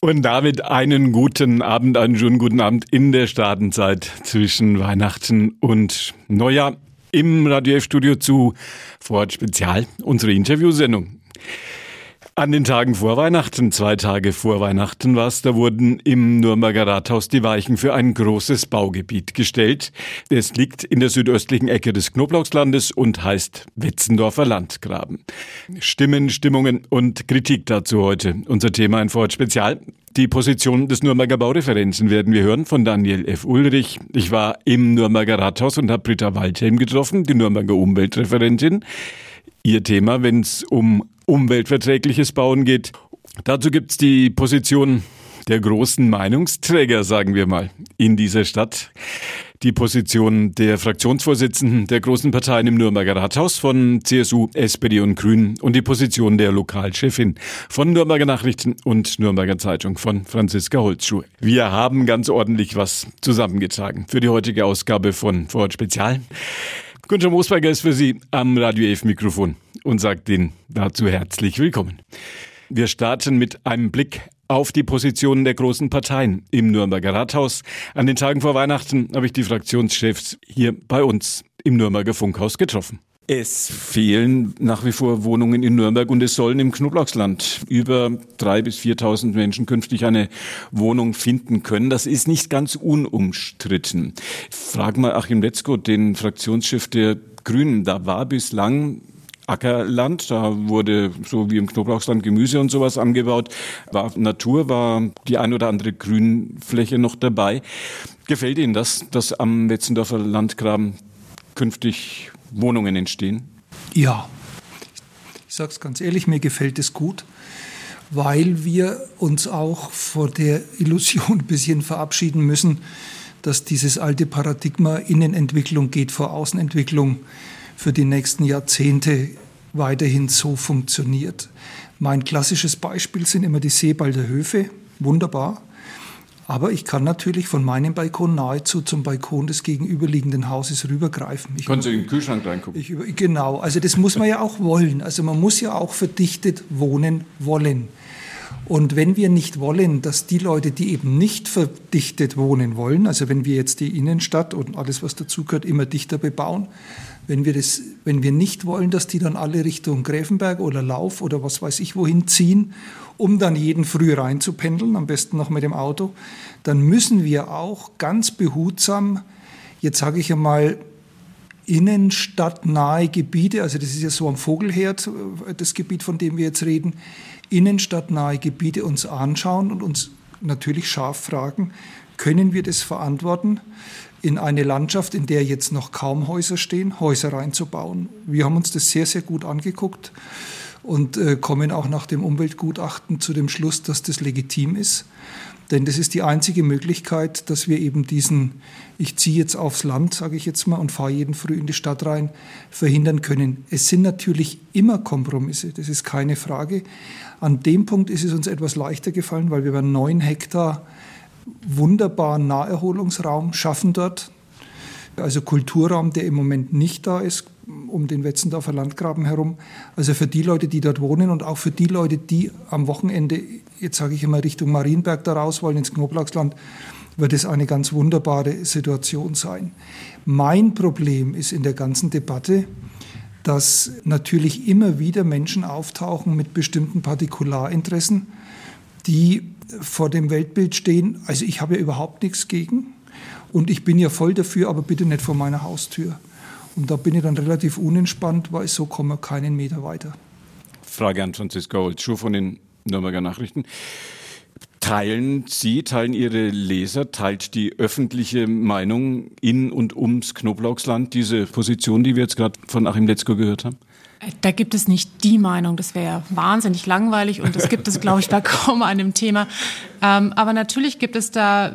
Und damit einen guten Abend, einen schönen guten Abend in der Startenzeit zwischen Weihnachten und Neujahr im Radio F-Studio zu Vorort Spezial, unsere Interviewsendung. An den Tagen vor Weihnachten, zwei Tage vor Weihnachten war es, da wurden im Nürnberger Rathaus die Weichen für ein großes Baugebiet gestellt. Es liegt in der südöstlichen Ecke des Knoblauchslandes und heißt Wetzendorfer Landgraben. Stimmen, Stimmungen und Kritik dazu heute. Unser Thema in Vorort Spezial. Die Position des Nürnberger Baureferenten werden wir hören von Daniel F. Ulrich. Ich war im Nürnberger Rathaus und habe Britta Waldhelm getroffen, die Nürnberger Umweltreferentin. Ihr Thema, wenn es um umweltverträgliches Bauen geht. Dazu gibt's die Position der großen Meinungsträger, sagen wir mal, in dieser Stadt. Die Position der Fraktionsvorsitzenden der großen Parteien im Nürnberger Rathaus von CSU, SPD und Grünen und die Position der Lokalchefin von Nürnberger Nachrichten und Nürnberger Zeitung von Franziska Holzschuh. Wir haben ganz ordentlich was zusammengetragen für die heutige Ausgabe von Vorort Spezial. Günther Moosberger ist für Sie am Radio 11 Mikrofon und sagt Ihnen dazu herzlich willkommen. Wir starten mit einem Blick auf die Positionen der großen Parteien im Nürnberger Rathaus. An den Tagen vor Weihnachten habe ich die Fraktionschefs hier bei uns im Nürnberger Funkhaus getroffen. Es fehlen nach wie vor Wohnungen in Nürnberg und es sollen im Knoblauchsland über drei bis 4.000 Menschen künftig eine Wohnung finden können. Das ist nicht ganz unumstritten. Frag mal Achim Letzko, den Fraktionschef der Grünen. Da war bislang Ackerland, da wurde so wie im Knoblauchsland Gemüse und sowas angebaut, war Natur, war die ein oder andere Grünfläche noch dabei. Gefällt Ihnen das, dass am Wetzendorfer Landgraben künftig Wohnungen entstehen? Ja, ich sage es ganz ehrlich, mir gefällt es gut, weil wir uns auch vor der Illusion ein bisschen verabschieden müssen, dass dieses alte Paradigma Innenentwicklung geht vor Außenentwicklung für die nächsten Jahrzehnte weiterhin so funktioniert. Mein klassisches Beispiel sind immer die Seebalder Höfe, wunderbar. Aber ich kann natürlich von meinem Balkon nahezu zum Balkon des gegenüberliegenden Hauses rübergreifen. Ich Können Sie in den Kühlschrank reingucken? Ich, genau, also das muss man ja auch wollen. Also man muss ja auch verdichtet wohnen wollen. Und wenn wir nicht wollen, dass die Leute, die eben nicht verdichtet wohnen wollen, also wenn wir jetzt die Innenstadt und alles, was dazugehört, immer dichter bebauen, wenn wir, das, wenn wir nicht wollen, dass die dann alle Richtung Gräfenberg oder Lauf oder was weiß ich wohin ziehen, um dann jeden früh reinzupendeln, am besten noch mit dem Auto, dann müssen wir auch ganz behutsam, jetzt sage ich einmal, innenstadtnahe Gebiete, also das ist ja so am Vogelherd, äh, das Gebiet, von dem wir jetzt reden, innenstadtnahe Gebiete uns anschauen und uns natürlich scharf fragen, können wir das verantworten? In eine Landschaft, in der jetzt noch kaum Häuser stehen, Häuser reinzubauen. Wir haben uns das sehr, sehr gut angeguckt und äh, kommen auch nach dem Umweltgutachten zu dem Schluss, dass das legitim ist. Denn das ist die einzige Möglichkeit, dass wir eben diesen, ich ziehe jetzt aufs Land, sage ich jetzt mal, und fahre jeden früh in die Stadt rein, verhindern können. Es sind natürlich immer Kompromisse, das ist keine Frage. An dem Punkt ist es uns etwas leichter gefallen, weil wir bei neun Hektar wunderbaren Naherholungsraum schaffen dort. Also Kulturraum, der im Moment nicht da ist, um den Wetzendorfer Landgraben herum. Also für die Leute, die dort wohnen und auch für die Leute, die am Wochenende, jetzt sage ich immer Richtung Marienberg da raus wollen, ins Knoblauchsland, wird es eine ganz wunderbare Situation sein. Mein Problem ist in der ganzen Debatte, dass natürlich immer wieder Menschen auftauchen mit bestimmten Partikularinteressen, die vor dem Weltbild stehen. Also ich habe ja überhaupt nichts gegen und ich bin ja voll dafür, aber bitte nicht vor meiner Haustür. Und da bin ich dann relativ unentspannt, weil so kommen wir keinen Meter weiter. Frage an Franziska Holzschuh von den Nürnberger Nachrichten. Teilen Sie, teilen Ihre Leser, teilt die öffentliche Meinung in und ums Knoblauchsland diese Position, die wir jetzt gerade von Achim Letzko gehört haben? Da gibt es nicht die Meinung, das wäre wahnsinnig langweilig und das gibt es, glaube ich, bei kaum einem Thema. Ähm, aber natürlich gibt es da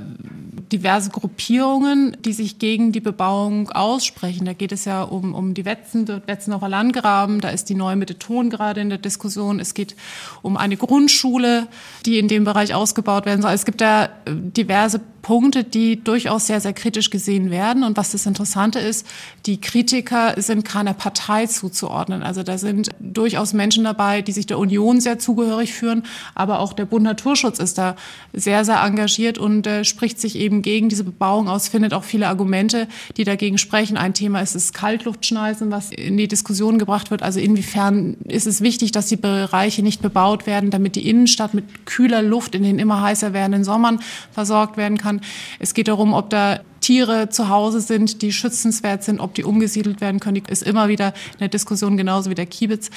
diverse Gruppierungen, die sich gegen die Bebauung aussprechen. Da geht es ja um, um die Wetzen, Wetzendorfer Landgraben, da ist die neue Mitte Ton gerade in der Diskussion. Es geht um eine Grundschule, die in dem Bereich ausgebaut werden soll. Es gibt da diverse Punkte, die durchaus sehr, sehr kritisch gesehen werden. Und was das Interessante ist, die Kritiker sind keiner Partei zuzuordnen. Also da sind durchaus Menschen dabei, die sich der Union sehr zugehörig führen, aber auch der Bund Naturschutz ist da sehr, sehr engagiert und äh, spricht sich eben gegen diese Bebauung aus, findet auch viele Argumente, die dagegen sprechen. Ein Thema ist das Kaltluftschneisen, was in die Diskussion gebracht wird. Also inwiefern ist es wichtig, dass die Bereiche nicht bebaut werden, damit die Innenstadt mit kühler Luft in den immer heißer werdenden Sommern versorgt werden kann. Es geht darum, ob da Tiere zu Hause sind, die schützenswert sind, ob die umgesiedelt werden können. Die ist immer wieder eine Diskussion, genauso wie der Kiebitz.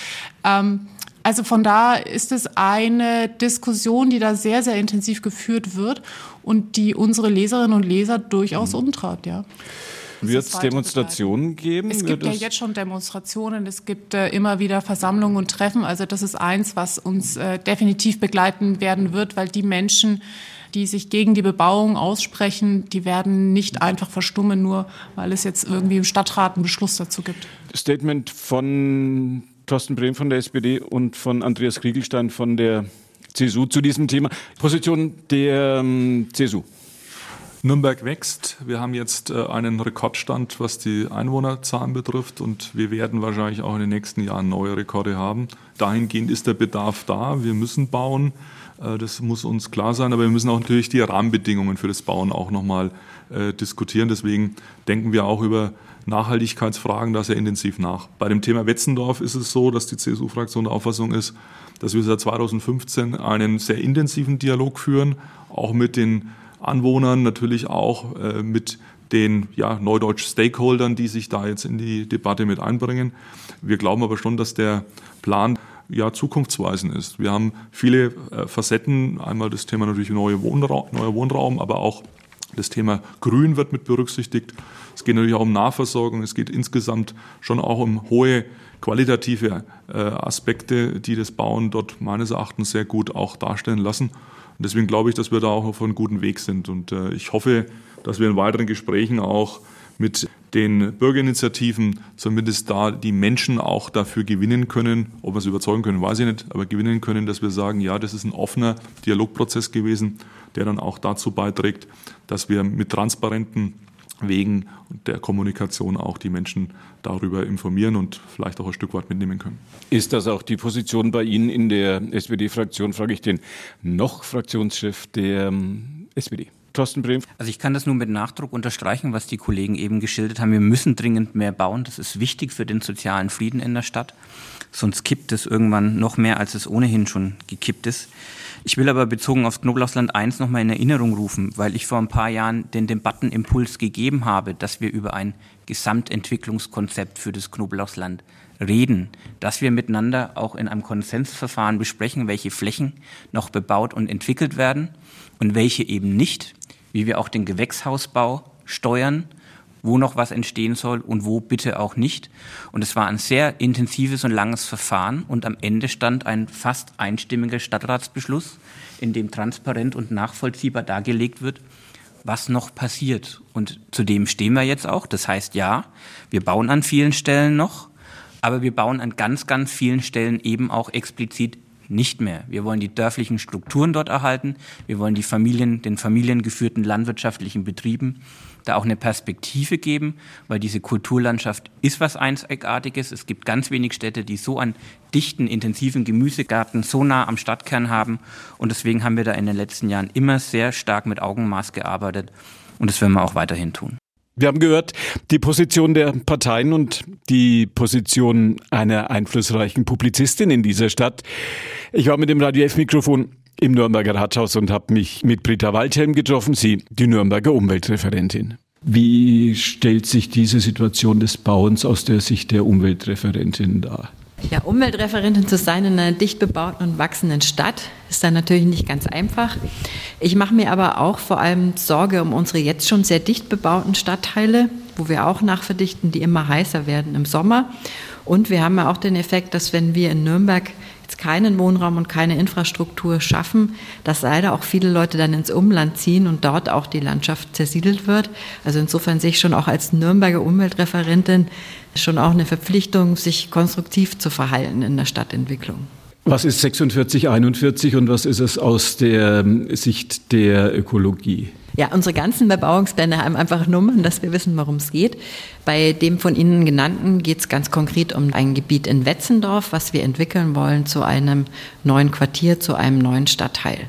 Ähm, also von da ist es eine Diskussion, die da sehr, sehr intensiv geführt wird und die unsere Leserinnen und Leser durchaus mhm. umtreibt, ja. Wird es Demonstrationen geben? Es gibt ja jetzt schon Demonstrationen, es gibt äh, immer wieder Versammlungen und Treffen. Also das ist eins, was uns äh, definitiv begleiten werden wird, weil die Menschen, die sich gegen die Bebauung aussprechen, die werden nicht einfach verstummen, nur weil es jetzt irgendwie im Stadtrat einen Beschluss dazu gibt. Statement von Thorsten Brehm von der SPD und von Andreas Kriegelstein von der CSU zu diesem Thema. Position der ähm, CSU. Nürnberg wächst. Wir haben jetzt äh, einen Rekordstand, was die Einwohnerzahlen betrifft und wir werden wahrscheinlich auch in den nächsten Jahren neue Rekorde haben. Dahingehend ist der Bedarf da. Wir müssen bauen. Äh, das muss uns klar sein, aber wir müssen auch natürlich die Rahmenbedingungen für das Bauen auch nochmal äh, diskutieren. Deswegen denken wir auch über Nachhaltigkeitsfragen da sehr intensiv nach. Bei dem Thema Wetzendorf ist es so, dass die CSU-Fraktion der Auffassung ist, dass wir seit 2015 einen sehr intensiven Dialog führen, auch mit den Anwohnern, natürlich auch äh, mit den ja, neudeutsch Stakeholdern, die sich da jetzt in die Debatte mit einbringen. Wir glauben aber schon, dass der Plan ja zukunftsweisend ist. Wir haben viele äh, Facetten. Einmal das Thema natürlich neue Wohnraum, neuer Wohnraum, aber auch das Thema Grün wird mit berücksichtigt. Es geht natürlich auch um Nahversorgung. Es geht insgesamt schon auch um hohe qualitative äh, Aspekte, die das Bauen dort meines Erachtens sehr gut auch darstellen lassen. Und deswegen glaube ich, dass wir da auch auf einem guten Weg sind. Und äh, ich hoffe, dass wir in weiteren Gesprächen auch mit den Bürgerinitiativen zumindest da die Menschen auch dafür gewinnen können. Ob wir sie überzeugen können, weiß ich nicht, aber gewinnen können, dass wir sagen, ja, das ist ein offener Dialogprozess gewesen, der dann auch dazu beiträgt, dass wir mit transparenten Wegen der Kommunikation auch die Menschen darüber informieren und vielleicht auch ein Stück weit mitnehmen können. Ist das auch die Position bei Ihnen in der SPD-Fraktion, frage ich den noch Fraktionschef der ähm, SPD? Thorsten Brehm. Also ich kann das nur mit Nachdruck unterstreichen, was die Kollegen eben geschildert haben. Wir müssen dringend mehr bauen. Das ist wichtig für den sozialen Frieden in der Stadt. Sonst kippt es irgendwann noch mehr, als es ohnehin schon gekippt ist. Ich will aber bezogen auf Knoblauchsland 1 nochmal in Erinnerung rufen, weil ich vor ein paar Jahren den Debattenimpuls gegeben habe, dass wir über ein Gesamtentwicklungskonzept für das Knoblauchsland reden, dass wir miteinander auch in einem Konsensverfahren besprechen, welche Flächen noch bebaut und entwickelt werden und welche eben nicht, wie wir auch den Gewächshausbau steuern wo noch was entstehen soll und wo bitte auch nicht. Und es war ein sehr intensives und langes Verfahren und am Ende stand ein fast einstimmiger Stadtratsbeschluss, in dem transparent und nachvollziehbar dargelegt wird, was noch passiert. Und zu dem stehen wir jetzt auch. Das heißt, ja, wir bauen an vielen Stellen noch, aber wir bauen an ganz, ganz vielen Stellen eben auch explizit nicht mehr. Wir wollen die dörflichen Strukturen dort erhalten. Wir wollen die Familien, den familiengeführten landwirtschaftlichen Betrieben da auch eine Perspektive geben, weil diese Kulturlandschaft ist was Einzigartiges. Es gibt ganz wenig Städte, die so einen dichten, intensiven Gemüsegarten so nah am Stadtkern haben. Und deswegen haben wir da in den letzten Jahren immer sehr stark mit Augenmaß gearbeitet. Und das werden wir auch weiterhin tun. Wir haben gehört, die Position der Parteien und die Position einer einflussreichen Publizistin in dieser Stadt. Ich war mit dem Radio F-Mikrofon im Nürnberger Rathaus und habe mich mit Britta Waldhelm getroffen, sie die Nürnberger Umweltreferentin. Wie stellt sich diese Situation des Bauens aus der Sicht der Umweltreferentin dar? Ja, Umweltreferentin zu sein in einer dicht bebauten und wachsenden Stadt ist dann natürlich nicht ganz einfach. Ich mache mir aber auch vor allem Sorge um unsere jetzt schon sehr dicht bebauten Stadtteile, wo wir auch nachverdichten, die immer heißer werden im Sommer. Und wir haben ja auch den Effekt, dass wenn wir in Nürnberg jetzt keinen Wohnraum und keine Infrastruktur schaffen, dass leider auch viele Leute dann ins Umland ziehen und dort auch die Landschaft zersiedelt wird. Also insofern sehe ich schon auch als Nürnberger Umweltreferentin schon auch eine Verpflichtung, sich konstruktiv zu verhalten in der Stadtentwicklung. Was ist 4641 und was ist es aus der Sicht der Ökologie? Ja, unsere ganzen Bebauungspläne haben einfach Nummern, dass wir wissen, worum es geht. Bei dem von Ihnen genannten geht es ganz konkret um ein Gebiet in Wetzendorf, was wir entwickeln wollen zu einem neuen Quartier, zu einem neuen Stadtteil.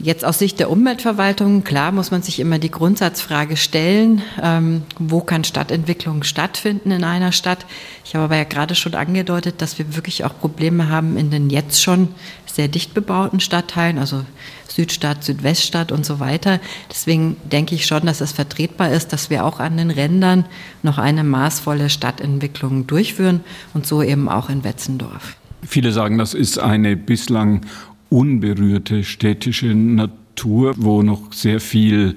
Jetzt aus Sicht der Umweltverwaltung, klar muss man sich immer die Grundsatzfrage stellen, ähm, wo kann Stadtentwicklung stattfinden in einer Stadt. Ich habe aber ja gerade schon angedeutet, dass wir wirklich auch Probleme haben in den jetzt schon sehr dicht bebauten Stadtteilen, also Südstadt, Südweststadt und so weiter. Deswegen denke ich schon, dass es vertretbar ist, dass wir auch an den Rändern noch eine maßvolle Stadtentwicklung durchführen und so eben auch in Wetzendorf. Viele sagen, das ist eine bislang unberührte städtische Natur, wo noch sehr viel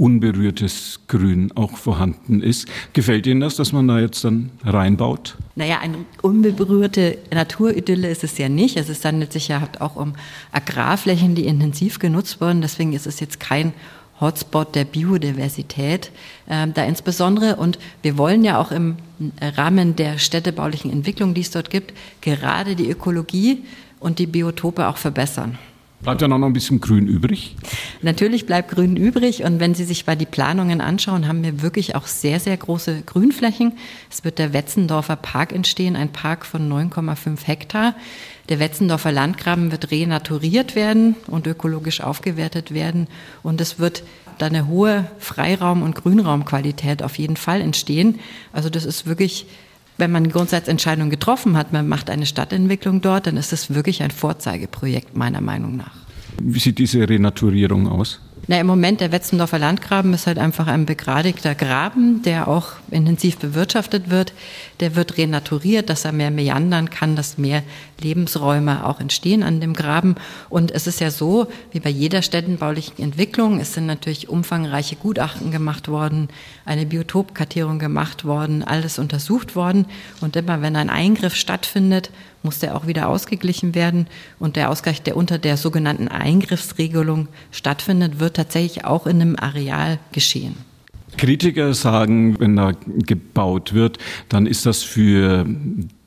unberührtes Grün auch vorhanden ist. Gefällt Ihnen das, dass man da jetzt dann reinbaut? Naja, eine unberührte Naturidylle ist es ja nicht. Es handelt sich ja auch um Agrarflächen, die intensiv genutzt wurden. Deswegen ist es jetzt kein Hotspot der Biodiversität äh, da insbesondere. Und wir wollen ja auch im Rahmen der städtebaulichen Entwicklung, die es dort gibt, gerade die Ökologie und die Biotope auch verbessern. Bleibt ja noch ein bisschen Grün übrig? Natürlich bleibt Grün übrig und wenn Sie sich mal die Planungen anschauen, haben wir wirklich auch sehr, sehr große Grünflächen. Es wird der Wetzendorfer Park entstehen, ein Park von 9,5 Hektar. Der Wetzendorfer Landgraben wird renaturiert werden und ökologisch aufgewertet werden und es wird da eine hohe Freiraum- und Grünraumqualität auf jeden Fall entstehen. Also das ist wirklich wenn man eine Grundsatzentscheidung getroffen hat, man macht eine Stadtentwicklung dort, dann ist das wirklich ein Vorzeigeprojekt meiner Meinung nach. Wie sieht diese Renaturierung aus? Na, Im Moment der Wetzendorfer Landgraben ist halt einfach ein begradigter Graben, der auch intensiv bewirtschaftet wird. Der wird renaturiert, dass er mehr meandern kann, dass mehr Lebensräume auch entstehen an dem Graben. Und es ist ja so, wie bei jeder städtenbaulichen Entwicklung, es sind natürlich umfangreiche Gutachten gemacht worden, eine Biotopkartierung gemacht worden, alles untersucht worden. Und immer wenn ein Eingriff stattfindet, muss der auch wieder ausgeglichen werden. Und der Ausgleich, der unter der sogenannten Eingriffsregelung stattfindet, wird tatsächlich auch in einem Areal geschehen. Kritiker sagen, wenn da gebaut wird, dann ist das für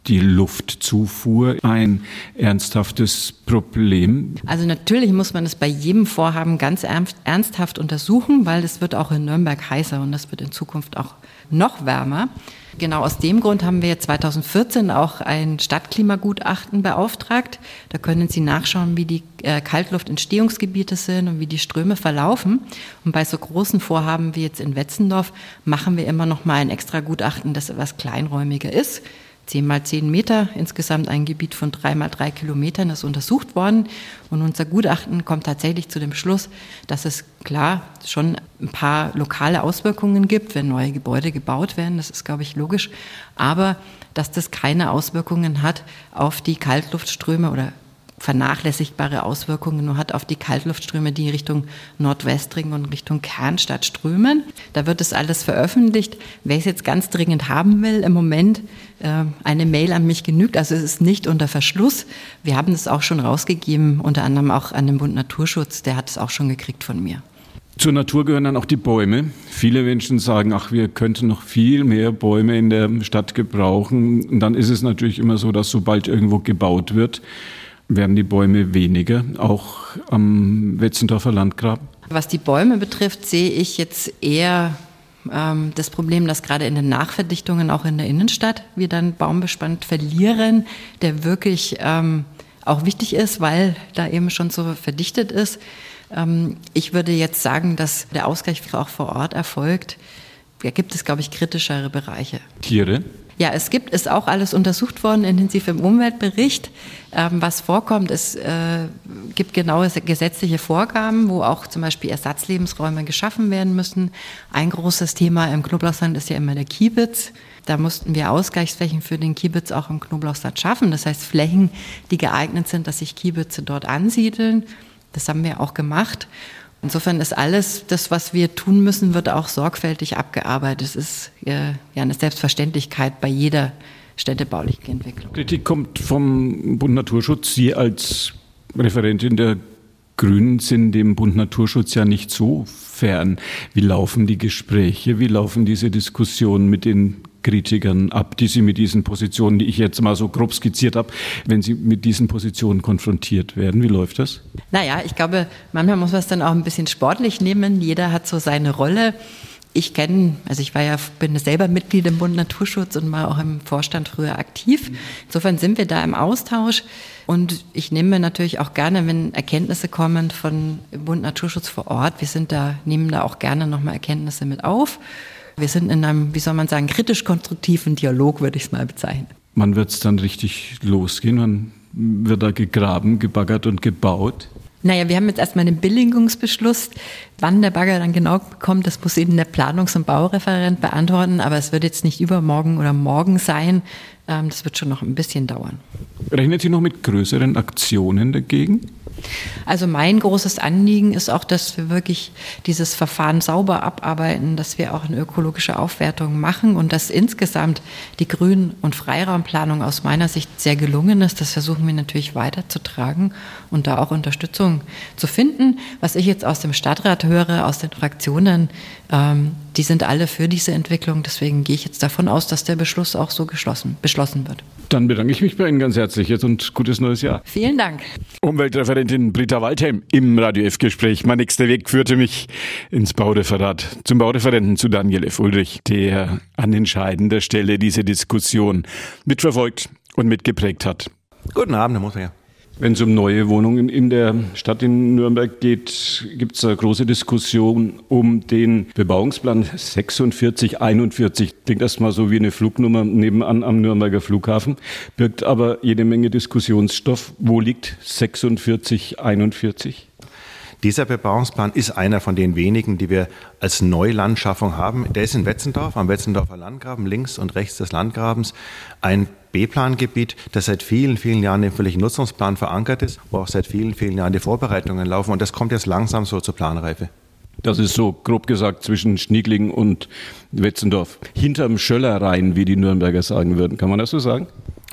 die Luftzufuhr ein ernsthaftes Problem? Also natürlich muss man es bei jedem Vorhaben ganz ernsthaft untersuchen, weil es wird auch in Nürnberg heißer und das wird in Zukunft auch noch wärmer. Genau aus dem Grund haben wir 2014 auch ein Stadtklimagutachten beauftragt. Da können Sie nachschauen, wie die äh, Kaltluftentstehungsgebiete sind und wie die Ströme verlaufen. Und bei so großen Vorhaben wie jetzt in Wetzendorf machen wir immer noch mal ein extra Gutachten, das etwas kleinräumiger ist. 10 mal 10 Meter, insgesamt ein Gebiet von 3 mal 3 Kilometern ist untersucht worden. Und unser Gutachten kommt tatsächlich zu dem Schluss, dass es klar schon ein paar lokale Auswirkungen gibt, wenn neue Gebäude gebaut werden. Das ist, glaube ich, logisch. Aber dass das keine Auswirkungen hat auf die Kaltluftströme oder vernachlässigbare Auswirkungen nur hat auf die Kaltluftströme, die Richtung Nordwestring und Richtung Kernstadt strömen. Da wird es alles veröffentlicht. Wer es jetzt ganz dringend haben will, im Moment äh, eine Mail an mich genügt. Also es ist nicht unter Verschluss. Wir haben es auch schon rausgegeben, unter anderem auch an den Bund Naturschutz. Der hat es auch schon gekriegt von mir. Zur Natur gehören dann auch die Bäume. Viele Menschen sagen, ach, wir könnten noch viel mehr Bäume in der Stadt gebrauchen. Und dann ist es natürlich immer so, dass sobald irgendwo gebaut wird, werden die Bäume weniger, auch am Wetzendorfer Landgraben? Was die Bäume betrifft, sehe ich jetzt eher ähm, das Problem, dass gerade in den Nachverdichtungen, auch in der Innenstadt, wir dann Baumbestand verlieren, der wirklich ähm, auch wichtig ist, weil da eben schon so verdichtet ist. Ähm, ich würde jetzt sagen, dass der Ausgleich auch vor Ort erfolgt. Da gibt es, glaube ich, kritischere Bereiche. Tiere? Ja, es gibt, ist auch alles untersucht worden, intensiv im Umweltbericht. Ähm, was vorkommt, es äh, gibt genaue gesetzliche Vorgaben, wo auch zum Beispiel Ersatzlebensräume geschaffen werden müssen. Ein großes Thema im Knoblauchsland ist ja immer der Kiebitz. Da mussten wir Ausgleichsflächen für den Kiebitz auch im Knoblauchsland schaffen. Das heißt Flächen, die geeignet sind, dass sich Kiebitze dort ansiedeln. Das haben wir auch gemacht. Insofern ist alles, das, was wir tun müssen, wird auch sorgfältig abgearbeitet. Es ist äh, ja eine Selbstverständlichkeit bei jeder städtebaulichen Entwicklung. Kritik kommt vom Bund Naturschutz. Sie als Referentin der Grünen sind dem Bund Naturschutz ja nicht so fern. Wie laufen die Gespräche? Wie laufen diese Diskussionen mit den Kritikern ab, die Sie mit diesen Positionen, die ich jetzt mal so grob skizziert habe, wenn Sie mit diesen Positionen konfrontiert werden? Wie läuft das? Naja, ich glaube, manchmal muss man es dann auch ein bisschen sportlich nehmen. Jeder hat so seine Rolle. Ich kenne, also ich war ja, bin selber Mitglied im Bund Naturschutz und war auch im Vorstand früher aktiv. Insofern sind wir da im Austausch. Und ich nehme natürlich auch gerne, wenn Erkenntnisse kommen von Bund Naturschutz vor Ort, wir sind da, nehmen da auch gerne nochmal Erkenntnisse mit auf. Wir sind in einem, wie soll man sagen, kritisch-konstruktiven Dialog, würde ich es mal bezeichnen. Wann wird es dann richtig losgehen? Wann wird da gegraben, gebaggert und gebaut? Naja, wir haben jetzt erstmal einen Billigungsbeschluss. Wann der Bagger dann genau kommt, das muss eben der Planungs- und Baureferent beantworten. Aber es wird jetzt nicht übermorgen oder morgen sein. Ähm, das wird schon noch ein bisschen dauern. Rechnet Sie noch mit größeren Aktionen dagegen? Also mein großes Anliegen ist auch, dass wir wirklich dieses Verfahren sauber abarbeiten, dass wir auch eine ökologische Aufwertung machen und dass insgesamt die Grün- und Freiraumplanung aus meiner Sicht sehr gelungen ist. Das versuchen wir natürlich weiterzutragen und da auch Unterstützung zu finden. Was ich jetzt aus dem Stadtrat höre, aus den Fraktionen, ähm, die sind alle für diese Entwicklung. Deswegen gehe ich jetzt davon aus, dass der Beschluss auch so geschlossen, beschlossen wird. Dann bedanke ich mich bei Ihnen ganz herzlich jetzt und gutes neues Jahr. Vielen Dank. Umweltreferentin Britta Waldheim im Radio F-Gespräch. Mein nächster Weg führte mich ins Baureferat zum Baureferenten zu Daniel F. Ulrich, der an entscheidender Stelle diese Diskussion mitverfolgt und mitgeprägt hat. Guten Abend, Herr Moser. Wenn es um neue Wohnungen in der Stadt in Nürnberg geht, gibt es eine große Diskussion um den Bebauungsplan 4641. Klingt erstmal so wie eine Flugnummer nebenan am Nürnberger Flughafen, birgt aber jede Menge Diskussionsstoff. Wo liegt 4641? Dieser Bebauungsplan ist einer von den wenigen, die wir als Neulandschaffung haben. Der ist in Wetzendorf, am Wetzendorfer Landgraben, links und rechts des Landgrabens. Ein B-Plangebiet, das seit vielen, vielen Jahren im völligen Nutzungsplan verankert ist, wo auch seit vielen, vielen Jahren die Vorbereitungen laufen. Und das kommt jetzt langsam so zur Planreife. Das ist so grob gesagt zwischen Schnieglingen und Wetzendorf. Hinterm Schöllerrhein, wie die Nürnberger sagen würden. Kann man das so sagen?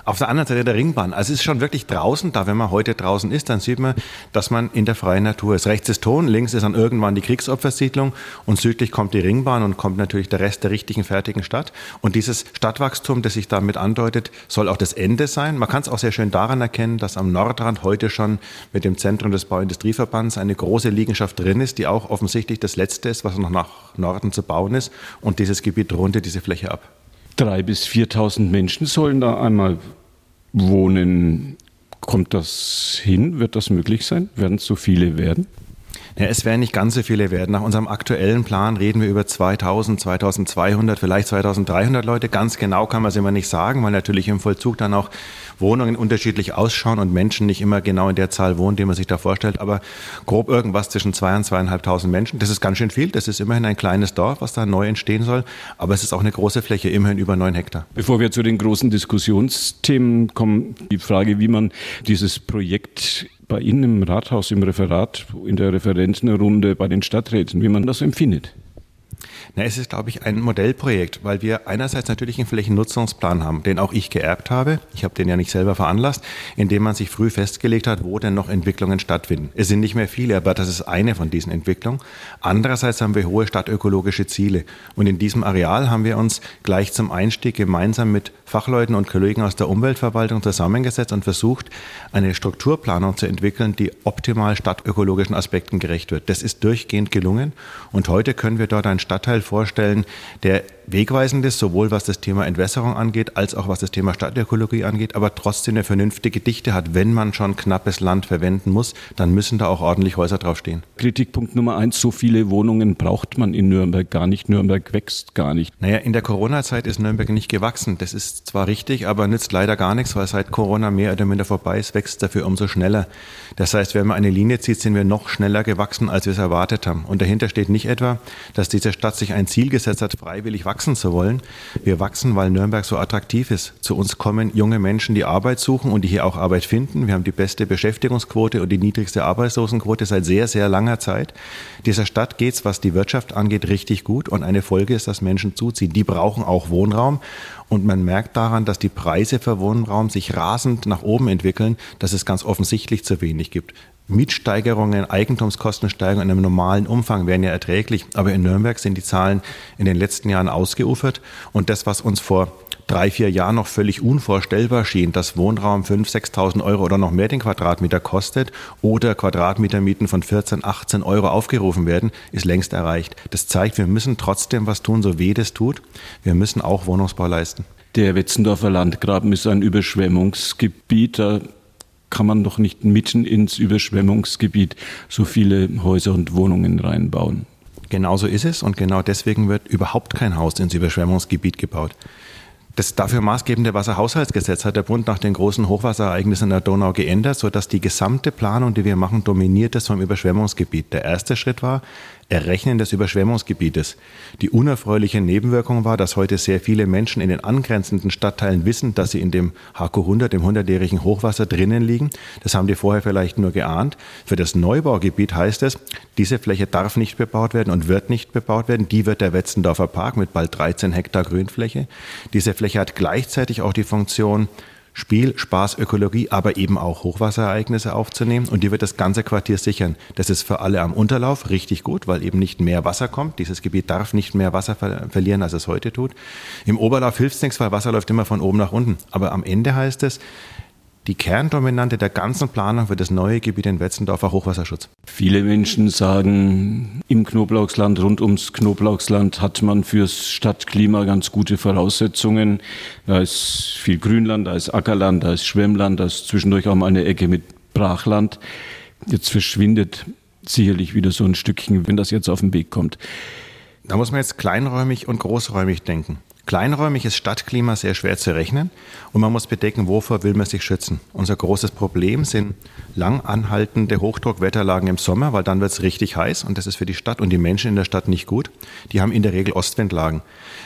Auf der anderen Seite der Ringbahn. Also es ist schon wirklich draußen da. Wenn man heute draußen ist, dann sieht man, dass man in der freien Natur ist. Rechts ist Ton, links ist dann irgendwann die Kriegsopfersiedlung und südlich kommt die Ringbahn und kommt natürlich der Rest der richtigen, fertigen Stadt. Und dieses Stadtwachstum, das sich damit andeutet, soll auch das Ende sein. Man kann es auch sehr schön daran erkennen, dass am Nordrand heute schon mit dem Zentrum des Bauindustrieverbands eine große Liegenschaft drin ist, die auch offensichtlich das letzte ist, was noch nach Norden zu bauen ist. Und dieses Gebiet rundet diese Fläche ab. Drei bis 4.000 Menschen sollen da einmal wohnen. Kommt das hin? Wird das möglich sein? Werden es so viele werden? Ja, es werden nicht ganz so viele werden. Nach unserem aktuellen Plan reden wir über 2000, 2200, vielleicht 2300 Leute. Ganz genau kann man es immer nicht sagen, weil natürlich im Vollzug dann auch Wohnungen unterschiedlich ausschauen und Menschen nicht immer genau in der Zahl wohnen, die man sich da vorstellt. Aber grob irgendwas zwischen zwei und zweieinhalbtausend Menschen. Das ist ganz schön viel. Das ist immerhin ein kleines Dorf, was da neu entstehen soll. Aber es ist auch eine große Fläche, immerhin über neun Hektar. Bevor wir zu den großen Diskussionsthemen kommen, die Frage, wie man dieses Projekt bei Ihnen im Rathaus, im Referat, in der Referentenrunde bei den Stadträten, wie man das empfindet. Na, es ist, glaube ich, ein Modellprojekt, weil wir einerseits natürlich einen Flächennutzungsplan haben, den auch ich geerbt habe. Ich habe den ja nicht selber veranlasst, indem man sich früh festgelegt hat, wo denn noch Entwicklungen stattfinden. Es sind nicht mehr viele, aber das ist eine von diesen Entwicklungen. Andererseits haben wir hohe stadtökologische Ziele. Und in diesem Areal haben wir uns gleich zum Einstieg gemeinsam mit Fachleuten und Kollegen aus der Umweltverwaltung zusammengesetzt und versucht, eine Strukturplanung zu entwickeln, die optimal stadtökologischen Aspekten gerecht wird. Das ist durchgehend gelungen. Und heute können wir dort einen Stadtteil vorstellen, der wegweisend ist, sowohl was das Thema Entwässerung angeht, als auch was das Thema Stadtökologie angeht, aber trotzdem eine vernünftige Dichte hat. Wenn man schon knappes Land verwenden muss, dann müssen da auch ordentlich Häuser draufstehen. Kritikpunkt Nummer eins, so viele Wohnungen braucht man in Nürnberg gar nicht. Nürnberg wächst gar nicht. Naja, in der Corona-Zeit ist Nürnberg nicht gewachsen. Das ist zwar richtig, aber nützt leider gar nichts, weil seit Corona mehr oder minder vorbei ist, wächst dafür umso schneller. Das heißt, wenn man eine Linie zieht, sind wir noch schneller gewachsen, als wir es erwartet haben. Und dahinter steht nicht etwa, dass diese Stadt sich ein Ziel gesetzt hat, freiwillig wachsen zu wollen. Wir wachsen, weil Nürnberg so attraktiv ist. Zu uns kommen junge Menschen, die Arbeit suchen und die hier auch Arbeit finden. Wir haben die beste Beschäftigungsquote und die niedrigste Arbeitslosenquote seit sehr, sehr langer Zeit. Dieser Stadt geht es, was die Wirtschaft angeht, richtig gut. Und eine Folge ist, dass Menschen zuziehen. Die brauchen auch Wohnraum. Und man merkt daran, dass die Preise für Wohnraum sich rasend nach oben entwickeln, dass es ganz offensichtlich zu wenig gibt. Mietsteigerungen, Eigentumskostensteigerungen in einem normalen Umfang wären ja erträglich. Aber in Nürnberg sind die Zahlen in den letzten Jahren ausgeufert. Und das, was uns vor drei, vier Jahren noch völlig unvorstellbar schien, dass Wohnraum 5.000, 6.000 Euro oder noch mehr den Quadratmeter kostet oder Quadratmetermieten von 14, 18 Euro aufgerufen werden, ist längst erreicht. Das zeigt, wir müssen trotzdem was tun, so weh das tut. Wir müssen auch Wohnungsbau leisten. Der Wetzendorfer Landgraben ist ein Überschwemmungsgebiet. Da kann man doch nicht mitten ins Überschwemmungsgebiet so viele Häuser und Wohnungen reinbauen. Genauso ist es und genau deswegen wird überhaupt kein Haus ins Überschwemmungsgebiet gebaut. Das dafür maßgebende Wasserhaushaltsgesetz hat der Bund nach den großen Hochwasserereignissen in der Donau geändert, sodass die gesamte Planung, die wir machen, dominiert ist vom Überschwemmungsgebiet. Der erste Schritt war, Errechnen des Überschwemmungsgebietes. Die unerfreuliche Nebenwirkung war, dass heute sehr viele Menschen in den angrenzenden Stadtteilen wissen, dass sie in dem HQ 100, dem 100-jährigen Hochwasser drinnen liegen. Das haben die vorher vielleicht nur geahnt. Für das Neubaugebiet heißt es, diese Fläche darf nicht bebaut werden und wird nicht bebaut werden. Die wird der Wetzendorfer Park mit bald 13 Hektar Grünfläche. Diese Fläche hat gleichzeitig auch die Funktion, Spiel, Spaß, Ökologie, aber eben auch Hochwasserereignisse aufzunehmen. Und die wird das ganze Quartier sichern. Das ist für alle am Unterlauf richtig gut, weil eben nicht mehr Wasser kommt. Dieses Gebiet darf nicht mehr Wasser ver verlieren, als es heute tut. Im Oberlauf hilft es nichts, weil Wasser läuft immer von oben nach unten. Aber am Ende heißt es, die Kerndominante der ganzen Planung für das neue Gebiet in Wetzendorfer Hochwasserschutz. Viele Menschen sagen, im Knoblauchsland, rund ums Knoblauchsland hat man fürs Stadtklima ganz gute Voraussetzungen. Da ist viel Grünland, da ist Ackerland, da ist Schwemmland, da ist zwischendurch auch mal eine Ecke mit Brachland. Jetzt verschwindet sicherlich wieder so ein Stückchen, wenn das jetzt auf den Weg kommt. Da muss man jetzt kleinräumig und großräumig denken. Kleinräumig ist Stadtklima sehr schwer zu rechnen und man muss bedenken, wovor will man sich schützen. Unser großes Problem sind lang anhaltende Hochdruckwetterlagen im Sommer, weil dann wird es richtig heiß und das ist für die Stadt und die Menschen in der Stadt nicht gut. Die haben in der Regel Ostwindlagen.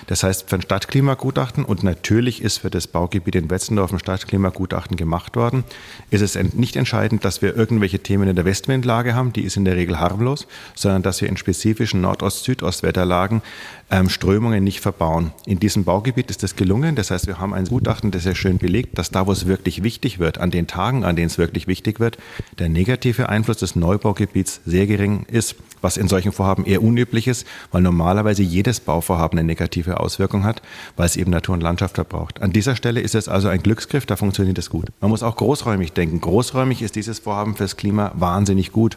Das heißt, für ein Stadtklimagutachten und natürlich ist für das Baugebiet in Wetzendorf ein Stadtklimagutachten gemacht worden, ist es nicht entscheidend, dass wir irgendwelche Themen in der Westwindlage haben, die ist in der Regel harmlos, sondern dass wir in spezifischen Nordost-Südostwetterlagen ähm, Strömungen nicht verbauen. In diesem Baugebiet ist das gelungen. Das heißt, wir haben ein Gutachten, das sehr schön belegt, dass da, wo es wirklich wichtig wird, an den Tagen, an denen es wirklich wichtig wird, der negative Einfluss des Neubaugebiets sehr gering ist, was in solchen Vorhaben eher unüblich ist, weil normalerweise jedes Bauvorhaben eine negative Auswirkung hat, weil es eben Natur und Landschaft verbraucht. An dieser Stelle ist es also ein Glücksgriff, da funktioniert es gut. Man muss auch großräumig denken. Großräumig ist dieses Vorhaben fürs Klima wahnsinnig gut,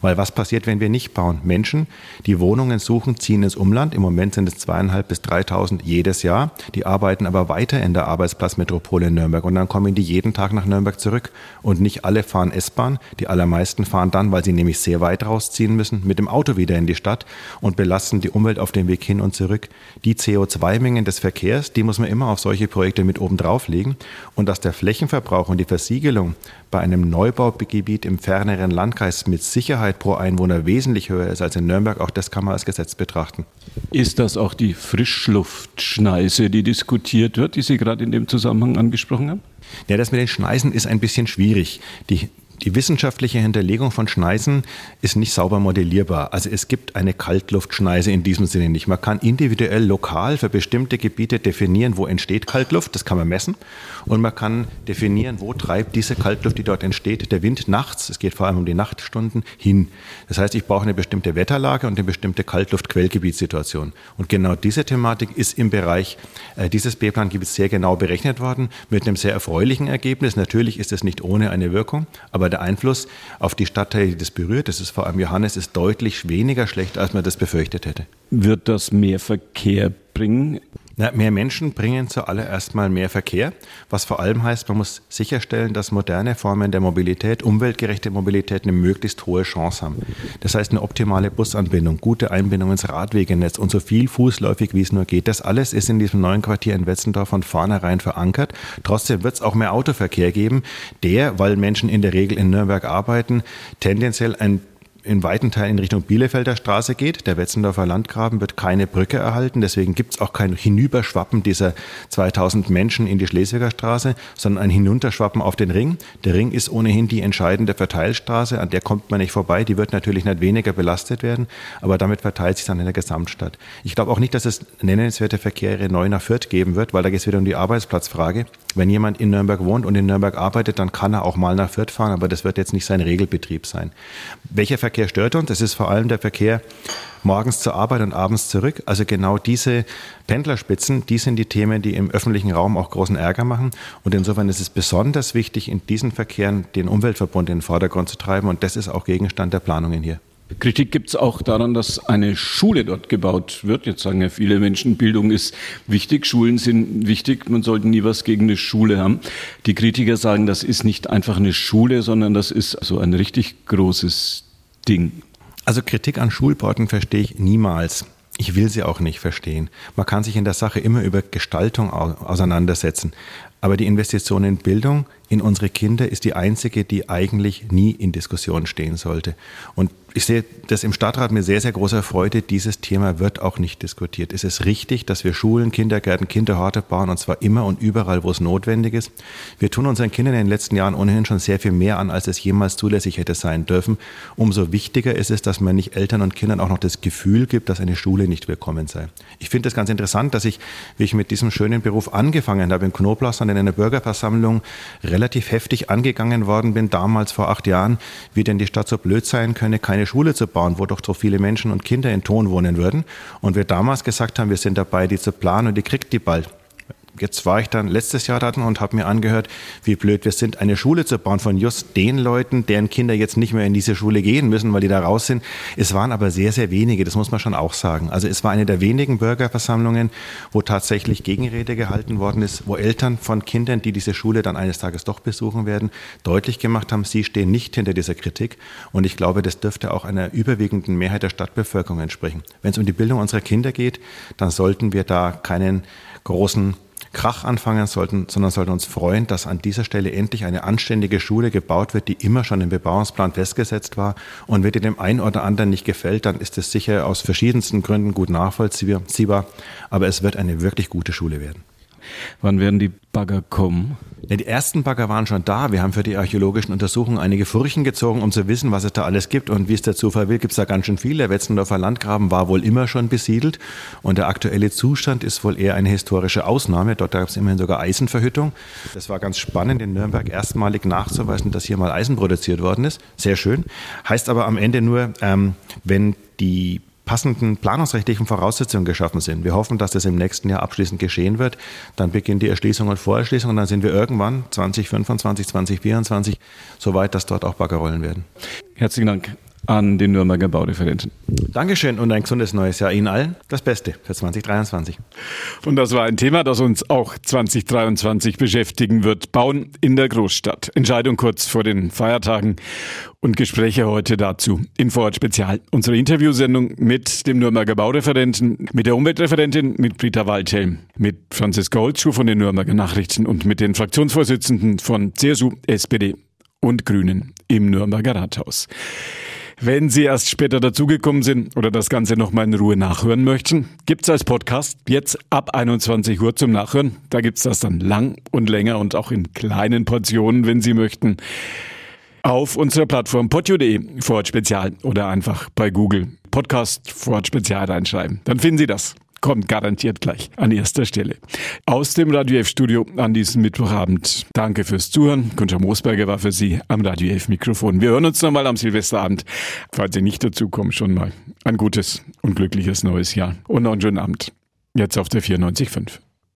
weil was passiert, wenn wir nicht bauen? Menschen, die Wohnungen suchen, ziehen ins Umland. Im Moment sind es zweieinhalb bis 3.000 jedes Jahr. Die arbeiten aber weiter in der Arbeitsplatzmetropole in Nürnberg und dann kommen die jeden Tag nach Nürnberg zurück. Und nicht alle fahren S-Bahn. Die allermeisten fahren dann, weil sie nämlich sehr weit rausziehen müssen, mit dem Auto wieder in die Stadt und belasten die Umwelt auf dem Weg hin und zurück. Die CO2-Mengen des Verkehrs, die muss man immer auf solche Projekte mit oben drauf legen. Und dass der Flächenverbrauch und die Versiegelung bei einem Neubaugebiet im ferneren Landkreis mit Sicherheit pro Einwohner wesentlich höher ist als in Nürnberg, auch das kann man als Gesetz betrachten. Ist das auch die Frischluftschneise, die diskutiert wird, die Sie gerade in dem Zusammenhang angesprochen haben? Ja, das mit den Schneisen ist ein bisschen schwierig. Die die wissenschaftliche Hinterlegung von Schneisen ist nicht sauber modellierbar. Also es gibt eine Kaltluftschneise in diesem Sinne nicht. Man kann individuell lokal für bestimmte Gebiete definieren, wo entsteht Kaltluft, das kann man messen. Und man kann definieren, wo treibt diese Kaltluft, die dort entsteht, der Wind nachts, es geht vor allem um die Nachtstunden, hin. Das heißt, ich brauche eine bestimmte Wetterlage und eine bestimmte Kaltluft-Quellgebietssituation. Und genau diese Thematik ist im Bereich äh, dieses B-Plan-Gebiets sehr genau berechnet worden, mit einem sehr erfreulichen Ergebnis. Natürlich ist es nicht ohne eine Wirkung, aber aber der Einfluss auf die Stadtteile, die das berührt, das ist vor allem Johannes, ist deutlich weniger schlecht, als man das befürchtet hätte. Wird das mehr Verkehr bringen? Na, mehr Menschen bringen zuallererst mal mehr Verkehr, was vor allem heißt, man muss sicherstellen, dass moderne Formen der Mobilität, umweltgerechte Mobilität eine möglichst hohe Chance haben. Das heißt eine optimale Busanbindung, gute Einbindung ins Radwegenetz und so viel fußläufig, wie es nur geht. Das alles ist in diesem neuen Quartier in Wetzendorf von vornherein verankert. Trotzdem wird es auch mehr Autoverkehr geben, der, weil Menschen in der Regel in Nürnberg arbeiten, tendenziell ein in weiten Teilen in Richtung Bielefelder Straße geht. Der Wetzendorfer Landgraben wird keine Brücke erhalten. Deswegen gibt es auch kein Hinüberschwappen dieser 2000 Menschen in die Schleswiger Straße, sondern ein Hinunterschwappen auf den Ring. Der Ring ist ohnehin die entscheidende Verteilstraße. An der kommt man nicht vorbei. Die wird natürlich nicht weniger belastet werden, aber damit verteilt sich dann in der Gesamtstadt. Ich glaube auch nicht, dass es nennenswerte Verkehre neu nach Fürth geben wird, weil da geht es wieder um die Arbeitsplatzfrage. Wenn jemand in Nürnberg wohnt und in Nürnberg arbeitet, dann kann er auch mal nach Fürth fahren, aber das wird jetzt nicht sein Regelbetrieb sein. Welcher Verkehr stört uns? Das ist vor allem der Verkehr morgens zur Arbeit und abends zurück. Also genau diese Pendlerspitzen, die sind die Themen, die im öffentlichen Raum auch großen Ärger machen. Und insofern ist es besonders wichtig, in diesen Verkehren den Umweltverbund in den Vordergrund zu treiben. Und das ist auch Gegenstand der Planungen hier. Kritik gibt es auch daran, dass eine Schule dort gebaut wird. Jetzt sagen ja viele Menschen, Bildung ist wichtig, Schulen sind wichtig, man sollte nie was gegen eine Schule haben. Die Kritiker sagen, das ist nicht einfach eine Schule, sondern das ist so ein richtig großes Ding. Also Kritik an Schulporten verstehe ich niemals. Ich will sie auch nicht verstehen. Man kann sich in der Sache immer über Gestaltung auseinandersetzen. Aber die Investition in Bildung, in unsere Kinder, ist die einzige, die eigentlich nie in Diskussion stehen sollte. Und ich sehe das im Stadtrat mit sehr, sehr großer Freude. Dieses Thema wird auch nicht diskutiert. Es ist richtig, dass wir Schulen, Kindergärten, Kinderhorte bauen und zwar immer und überall, wo es notwendig ist. Wir tun unseren Kindern in den letzten Jahren ohnehin schon sehr viel mehr an, als es jemals zulässig hätte sein dürfen. Umso wichtiger ist es, dass man nicht Eltern und Kindern auch noch das Gefühl gibt, dass eine Schule nicht willkommen sei. Ich finde es ganz interessant, dass ich, wie ich mit diesem schönen Beruf angefangen habe in Knoblauchsland in einer Bürgerversammlung, relativ heftig angegangen worden bin, damals vor acht Jahren, wie denn die Stadt so blöd sein könne, keine Schule zu bauen, wo doch so viele Menschen und Kinder in Ton wohnen würden. Und wir damals gesagt haben, wir sind dabei, die zu planen und die kriegt die bald jetzt war ich dann letztes Jahr da und habe mir angehört, wie blöd wir sind, eine Schule zu bauen von just den Leuten, deren Kinder jetzt nicht mehr in diese Schule gehen müssen, weil die da raus sind. Es waren aber sehr, sehr wenige, das muss man schon auch sagen. Also es war eine der wenigen Bürgerversammlungen, wo tatsächlich Gegenrede gehalten worden ist, wo Eltern von Kindern, die diese Schule dann eines Tages doch besuchen werden, deutlich gemacht haben, sie stehen nicht hinter dieser Kritik. Und ich glaube, das dürfte auch einer überwiegenden Mehrheit der Stadtbevölkerung entsprechen. Wenn es um die Bildung unserer Kinder geht, dann sollten wir da keinen großen Krach anfangen sollten, sondern sollten uns freuen, dass an dieser Stelle endlich eine anständige Schule gebaut wird, die immer schon im Bebauungsplan festgesetzt war. Und wenn die dem einen oder anderen nicht gefällt, dann ist es sicher aus verschiedensten Gründen gut nachvollziehbar. Aber es wird eine wirklich gute Schule werden. Wann werden die Bagger kommen? Ja, die ersten Bagger waren schon da. Wir haben für die archäologischen Untersuchungen einige Furchen gezogen, um zu wissen, was es da alles gibt. Und wie es der Zufall will, gibt es da ganz schön viel. Der Wetzendorfer Landgraben war wohl immer schon besiedelt. Und der aktuelle Zustand ist wohl eher eine historische Ausnahme. Dort gab es immerhin sogar Eisenverhüttung. Das war ganz spannend, in Nürnberg erstmalig nachzuweisen, dass hier mal Eisen produziert worden ist. Sehr schön. Heißt aber am Ende nur, ähm, wenn die passenden planungsrechtlichen Voraussetzungen geschaffen sind. Wir hoffen, dass das im nächsten Jahr abschließend geschehen wird. Dann beginnt die Erschließung und Vorerschließung und dann sind wir irgendwann 2025, 2024 so weit, dass dort auch Bagger rollen werden. Herzlichen Dank an den Nürnberger Baureferenten. Dankeschön und ein gesundes neues Jahr Ihnen allen. Das Beste für 2023. Und das war ein Thema, das uns auch 2023 beschäftigen wird. Bauen in der Großstadt. Entscheidung kurz vor den Feiertagen und Gespräche heute dazu. Info Spezial. Unsere Interviewsendung mit dem Nürnberger Baureferenten, mit der Umweltreferentin, mit Britta Waldhelm, mit Franziska Holzschuh von den Nürnberger Nachrichten und mit den Fraktionsvorsitzenden von CSU, SPD und Grünen im Nürnberger Rathaus. Wenn Sie erst später dazugekommen sind oder das Ganze nochmal in Ruhe nachhören möchten, gibt's als Podcast jetzt ab 21 Uhr zum Nachhören. Da gibt's das dann lang und länger und auch in kleinen Portionen, wenn Sie möchten. Auf unserer Plattform podio.de Vorort Spezial oder einfach bei Google Podcast Vorort Spezial reinschreiben. Dann finden Sie das kommt garantiert gleich an erster Stelle. Aus dem Radio F Studio an diesem Mittwochabend. Danke fürs Zuhören. Gunther Moosberger war für Sie am Radio F Mikrofon. Wir hören uns nochmal am Silvesterabend. Falls Sie nicht dazu kommen, schon mal ein gutes und glückliches neues Jahr und noch einen schönen Abend. Jetzt auf der 94.5.